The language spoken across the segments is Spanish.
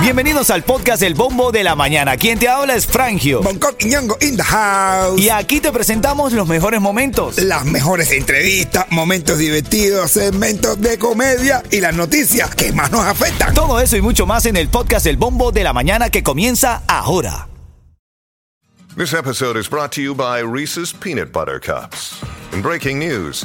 Bienvenidos al podcast El Bombo de la Mañana. Quien te habla es Frangio. Bangkok y Ñongo in the house. Y aquí te presentamos los mejores momentos. Las mejores entrevistas, momentos divertidos, segmentos de comedia y las noticias que más nos afectan. Todo eso y mucho más en el podcast El Bombo de la Mañana que comienza ahora. This episode is brought to you by Reese's Peanut Butter Cups. In breaking news,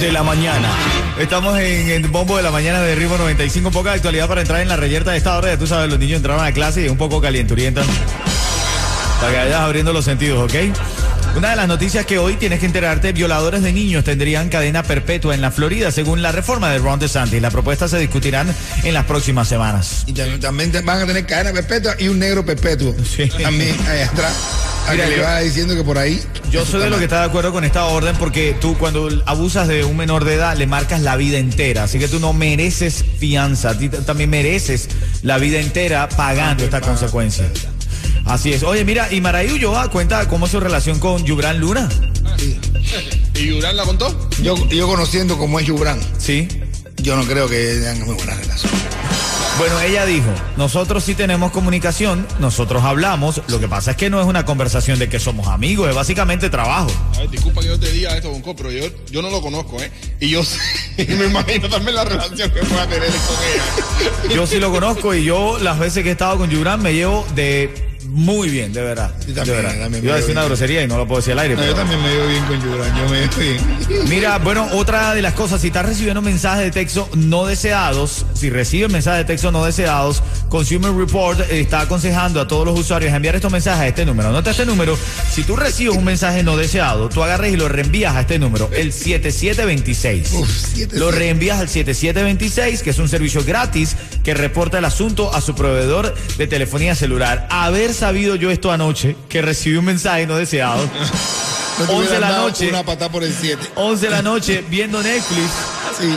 De la mañana. Estamos en el bombo de la mañana de Ritmo 95. Poca actualidad para entrar en la reyerta de esta hora. Ya tú sabes, los niños entraron a clase y un poco calienturienta. Para que vayas abriendo los sentidos, ¿ok? Una de las noticias que hoy tienes que enterarte, violadores de niños tendrían cadena perpetua en la Florida, según la reforma de Ron DeSantis. La propuesta se discutirán en las próximas semanas. Y también, van a tener cadena perpetua y un negro perpetuo. Sí. También allá atrás. A Mira, que le va diciendo que por ahí. Yo soy de lo que está de acuerdo con esta orden porque tú cuando abusas de un menor de edad le marcas la vida entera. Así que tú no mereces fianza, a ti t- también mereces la vida entera pagando esta consecuencia. Así es. Oye, mira, y Maraí Ulloa cuenta cómo es su relación con Yubran Luna. ¿Y Durán la contó? Yo, yo conociendo cómo es Yubran, Sí. yo no creo que tengan muy buena relación. Bueno, ella dijo, nosotros sí tenemos comunicación, nosotros hablamos, lo que pasa es que no es una conversación de que somos amigos, es básicamente trabajo. A ver, disculpa que yo te diga esto, Bonco, pero yo, yo no lo conozco, ¿eh? Y yo y me imagino también la relación que pueda tener con ella. Yo sí lo conozco y yo las veces que he estado con Yubran me llevo de muy bien, de verdad. Yo de también, verdad. también me Iba a decir una bien. grosería y no lo puedo decir al aire. No, pero- yo también me veo bien con Yubran, yo me veo bien. Mira, bueno, otra de las cosas, si estás recibiendo mensajes de texto no deseados, si recibes mensajes de texto no deseados, Consumer Report está aconsejando a todos los usuarios a enviar estos mensajes a este número. Anota este número. Si tú recibes un mensaje no deseado, tú agarres y lo reenvías a este número, el 7726. Uf, 77. Lo reenvías al 7726, que es un servicio gratis que reporta el asunto a su proveedor de telefonía celular. Haber sabido yo esto anoche, que recibí un mensaje no deseado. No te 11 de la noche. Una patada por el 7. 11 de la noche viendo Netflix. Sí.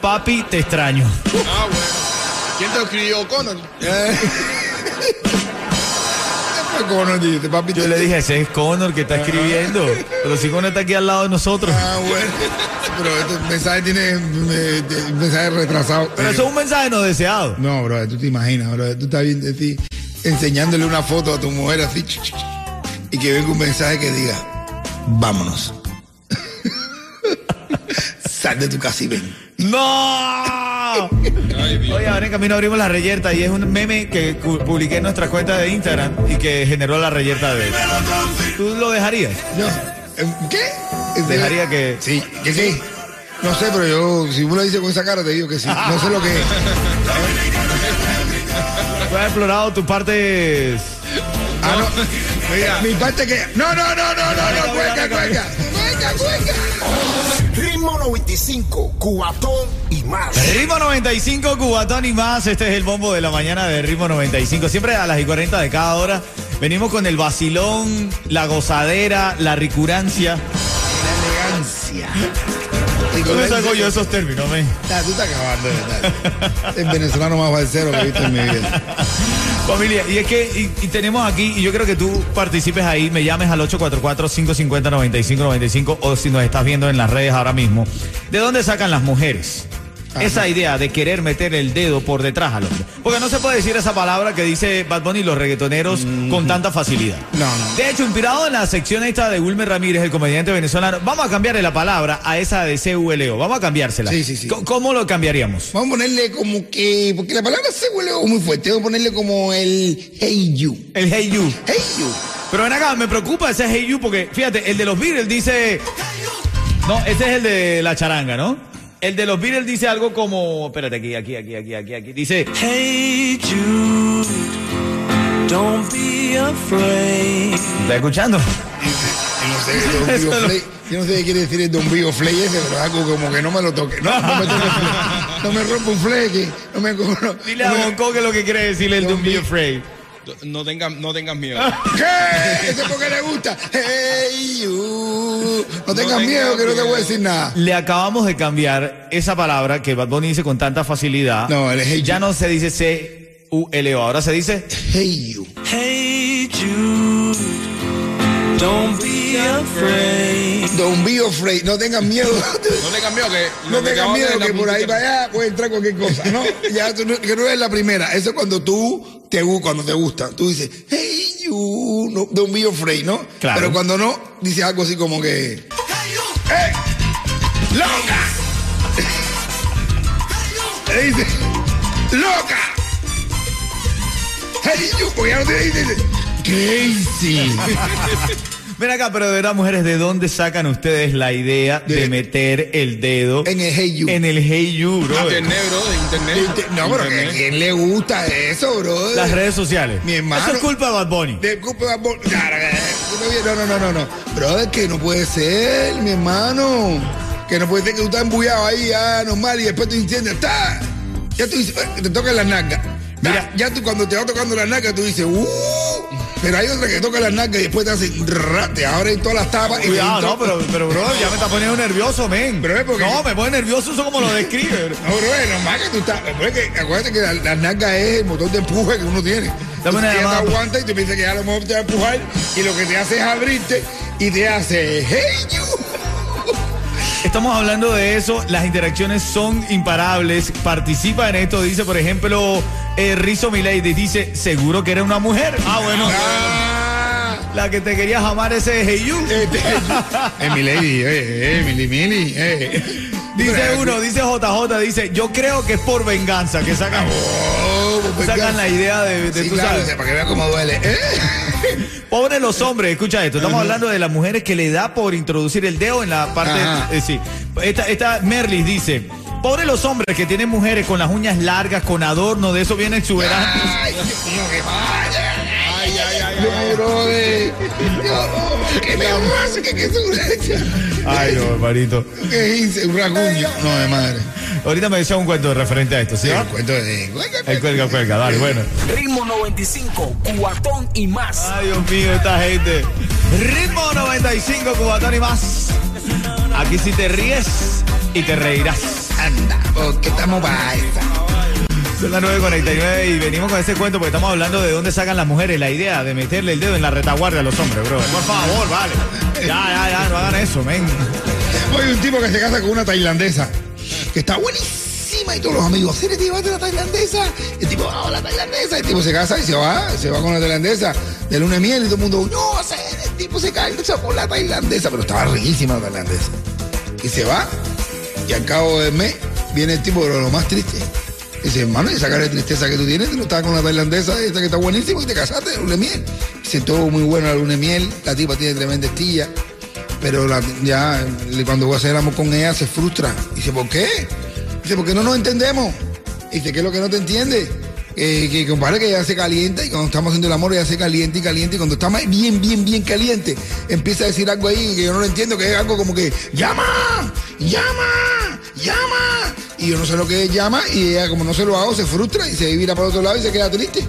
Papi, te extraño. Ah, bueno. ¿Quién te escribió, Connor? Eh. Dijiste, papi. Yo le dije, ese es Connor que está escribiendo. Pero si Connor está aquí al lado de nosotros. Ah, bueno. Pero este mensaje tiene eh, un mensaje retrasado. Pero eso es un mensaje no deseado. No, bro, tú te imaginas, bro. Tú estás viendo así, enseñándole una foto a tu mujer así, y que venga un mensaje que diga, vámonos. Sal de tu casa y ven. ¡No! Oye, ahora en camino abrimos la reyerta y es un meme que publiqué en nuestra cuenta de Instagram y que generó la reyerta de él. ¿Tú lo dejarías? No. ¿eh, ¿Qué? Dejaría que- Sí, que sí. No sé, pero yo, si uno lo dice con esa cara, te digo que sí. No sé lo que es. ¿Tú has explorado tus partes? Ah, no. Mira. Mi parte que. No, no, no, no, no, no, cueca, cueca. Cueca, cueca. Ritmo 95, cuatón y más. Ritmo 95, Cubatón y más. Este es el bombo de la mañana de Ritmo 95. Siempre a las y 40 de cada hora venimos con el vacilón, la gozadera, la ricurancia. Elegancia. ¿Dónde saco yo esos términos, men? Nah, tú estás acabando, verdad. El venezolano más balcero que he visto en mi vida. Familia, y es que y, y tenemos aquí, y yo creo que tú participes ahí, me llames al 844-550-9595 o si nos estás viendo en las redes ahora mismo. ¿De dónde sacan las mujeres? Esa idea de querer meter el dedo por detrás al hombre. Porque no se puede decir esa palabra que dice Bad Bunny y los reggaetoneros con tanta facilidad. No, no. De hecho, inspirado en la sección esta de Wilmer Ramírez, el comediante venezolano, vamos a cambiarle la palabra a esa de CULO. Vamos a cambiársela. Sí, sí, sí. ¿Cómo- ¿Cómo lo cambiaríamos? Vamos a ponerle como que. Porque la palabra se huele muy fuerte. Vamos a ponerle como el hey you. El Hey You. Hey you. Pero ven acá, me preocupa ese Hey You porque, fíjate, el de los Beatles dice. No, ese es el de la charanga, ¿no? El de los Beatles dice algo como. Espérate, aquí, aquí, aquí, aquí, aquí, aquí. Dice. Hey Jude, don't be afraid. ¿Estás escuchando? no sé, Don Vivo Flay. Yo no sé qué quiere decir el Don Vivo Flay ese, pero algo como que no me lo toque. No, no me toque flay. No me rompa un fleque. No me. No, Dile a Bonco que lo que quiere decirle el Don't Don't Be be- Afraid. No tengas no tengas miedo. ¿Qué? Ese es porque le gusta. Hey, you. No tengas tengas miedo que no te voy a decir nada. Le acabamos de cambiar esa palabra que Bad Bunny dice con tanta facilidad. No, el hey ya you. no se dice C-U-L-O, ahora se dice Hey, you. Hey Jude, don't be afraid. Don Be Afraid. No tengas miedo. No tengas miedo que No de miedo que por ahí para allá puede entrar cualquier cosa, ¿no? Ya tú que no es la primera. Eso es cuando tú te cuando te gusta. Tú dices, hey you, no, don't be afraid, ¿no? Claro. Pero cuando no, dices algo así como que, hey, loca. Le dice, loca. Hey you, porque ya no te dice, crazy. Ven acá, pero de verdad, mujeres, ¿de dónde sacan ustedes la idea de, De- meter el dedo En el hey you. en el Hey You, bro? Internet, bro, de internet. No, pero a quién le gusta eso, bro. Las redes sociales. Mi hermano- Eso es culpa de Bad Bunny. De culpa de Bad Bunny. No, no, no, no, no. Brother, que no puede ser, mi hermano. Que no puede ser que tú estás embuyado ahí, ya normal, y después tú entiendes, está. Ya tú dices, te tocan las nalgas. Mira, ya tú cuando te va tocando las nalgas, tú dices, uh. Pero hay otra que toca las nalgas y después te hacen, ra, te abren todas las tapas. y Cuidado, te- no, pero, pero bro, ya me está poniendo nervioso, men. Pero es porque- No, me pone nervioso eso como lo describe. No, bro, normal que tú estás. pero es que, acuérdate que la- las nalgas es el motor de empuje que uno tiene. Dame una llamada. te aguanta y tú piensas que ya a lo mejor te va a empujar y lo que te hace es abrirte y te hace, hey you. Estamos hablando de eso, las interacciones son imparables. Participa en esto, dice, por ejemplo, eh, Rizzo Milady, dice, seguro que era una mujer. Ah, bueno, Ah, la que te quería jamar ese Hey You. este, eh, mi lady, eh, eh, Mili Mili, eh. Dice uno, dice JJ, dice, yo creo que es por venganza que sacan, Oh, pues, sacan la idea de, de Sí, tú claro, sabes. para que vea cómo duele. ¿eh? Pobres los hombres, escucha esto. Estamos hablando de las mujeres que le da por introducir el dedo en la parte. Eh, sí. Esta, esta Merlis dice: Pobres los hombres que tienen mujeres con las uñas largas, con adorno, de eso vienen exuberantes. Ay, Dios mío, qué vaya. Ay, ay, ay, ay. brother. Dios, ¿Qué me? ¿Qué qué es Ay, no, hermanito. ¿Qué hice? Un rasguño. No, de madre. Ahorita me decía un cuento referente a esto, ¿sí? El cuento de. El cuelga, cuelga, dale, bueno. Ritmo 95, cuatón y más. Ay, Dios mío, esta gente. Ritmo 95, Cubatón y más. Aquí sí te ríes y te reirás. Anda, porque estamos para esta. Son las 9.49 y venimos con este cuento porque estamos hablando de dónde sacan las mujeres la idea de meterle el dedo en la retaguardia a los hombres, bro. Por favor, vale. Ya, ya, ya, no hagan eso, men. Hoy un tipo que se casa con una tailandesa, que está buenísima y todos los amigos, ¿sí, vas a la tailandesa? Y el tipo, vamos a la tailandesa. El tipo se casa y se va, se va con la tailandesa de luna de miel y todo el mundo, no, hacer, el tipo se casa con la tailandesa, pero estaba riquísima la tailandesa. Y se va, y al cabo del mes viene el tipo, pero lo más triste. Dice, hermano, y esa cara de tristeza que tú tienes, tú estabas con la tailandesa esta que está buenísima y te casaste luna miel. Dice, todo muy bueno la luna miel, la tipa tiene tremenda estilla, pero la- ya cuando voy a hacer el amor con ella se frustra. Dice, ¿por qué? Dice, porque no nos entendemos. Dice, ¿qué es lo que no te entiende? Que compadre que ella se calienta y cuando estamos haciendo el amor ella se calienta y calienta y cuando está más bien, bien, bien caliente empieza a decir algo ahí que yo no lo entiendo, que es algo como que llama, llama, llama. Y yo no sé lo que es llama y ella como no se lo hago se frustra y se vira para otro lado y se queda triste.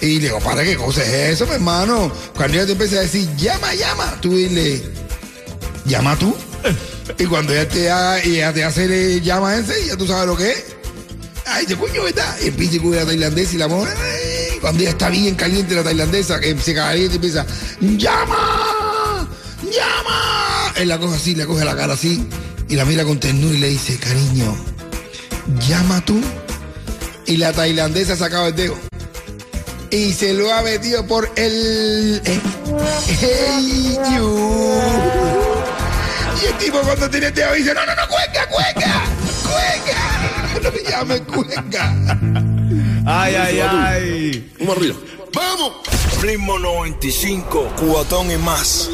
Y le digo, para qué cosa es eso, mi hermano. Cuando ella te empieza a decir, llama, llama, tú dile, llama tú. Y cuando ella te, y ella te hace llama ese, ya tú sabes lo que es. Ay, de coño, ¿verdad? Y empieza cubrir la tailandesa y la mujer, cuando ella está bien caliente la tailandesa, que se calienta y empieza, llama, llama. Él la coge así, le coge la cara así y la mira con ternura y le dice, cariño, llama tú. Y la tailandesa ha sacado el dedo y se lo ha metido por el eh, hey you. Y el tipo cuando tiene el dedo dice, no, no, no, cuelga, cuelga, cuelga. No me llames cuelga. Ay, ay, ay. Ritmo 95, cuatón y más.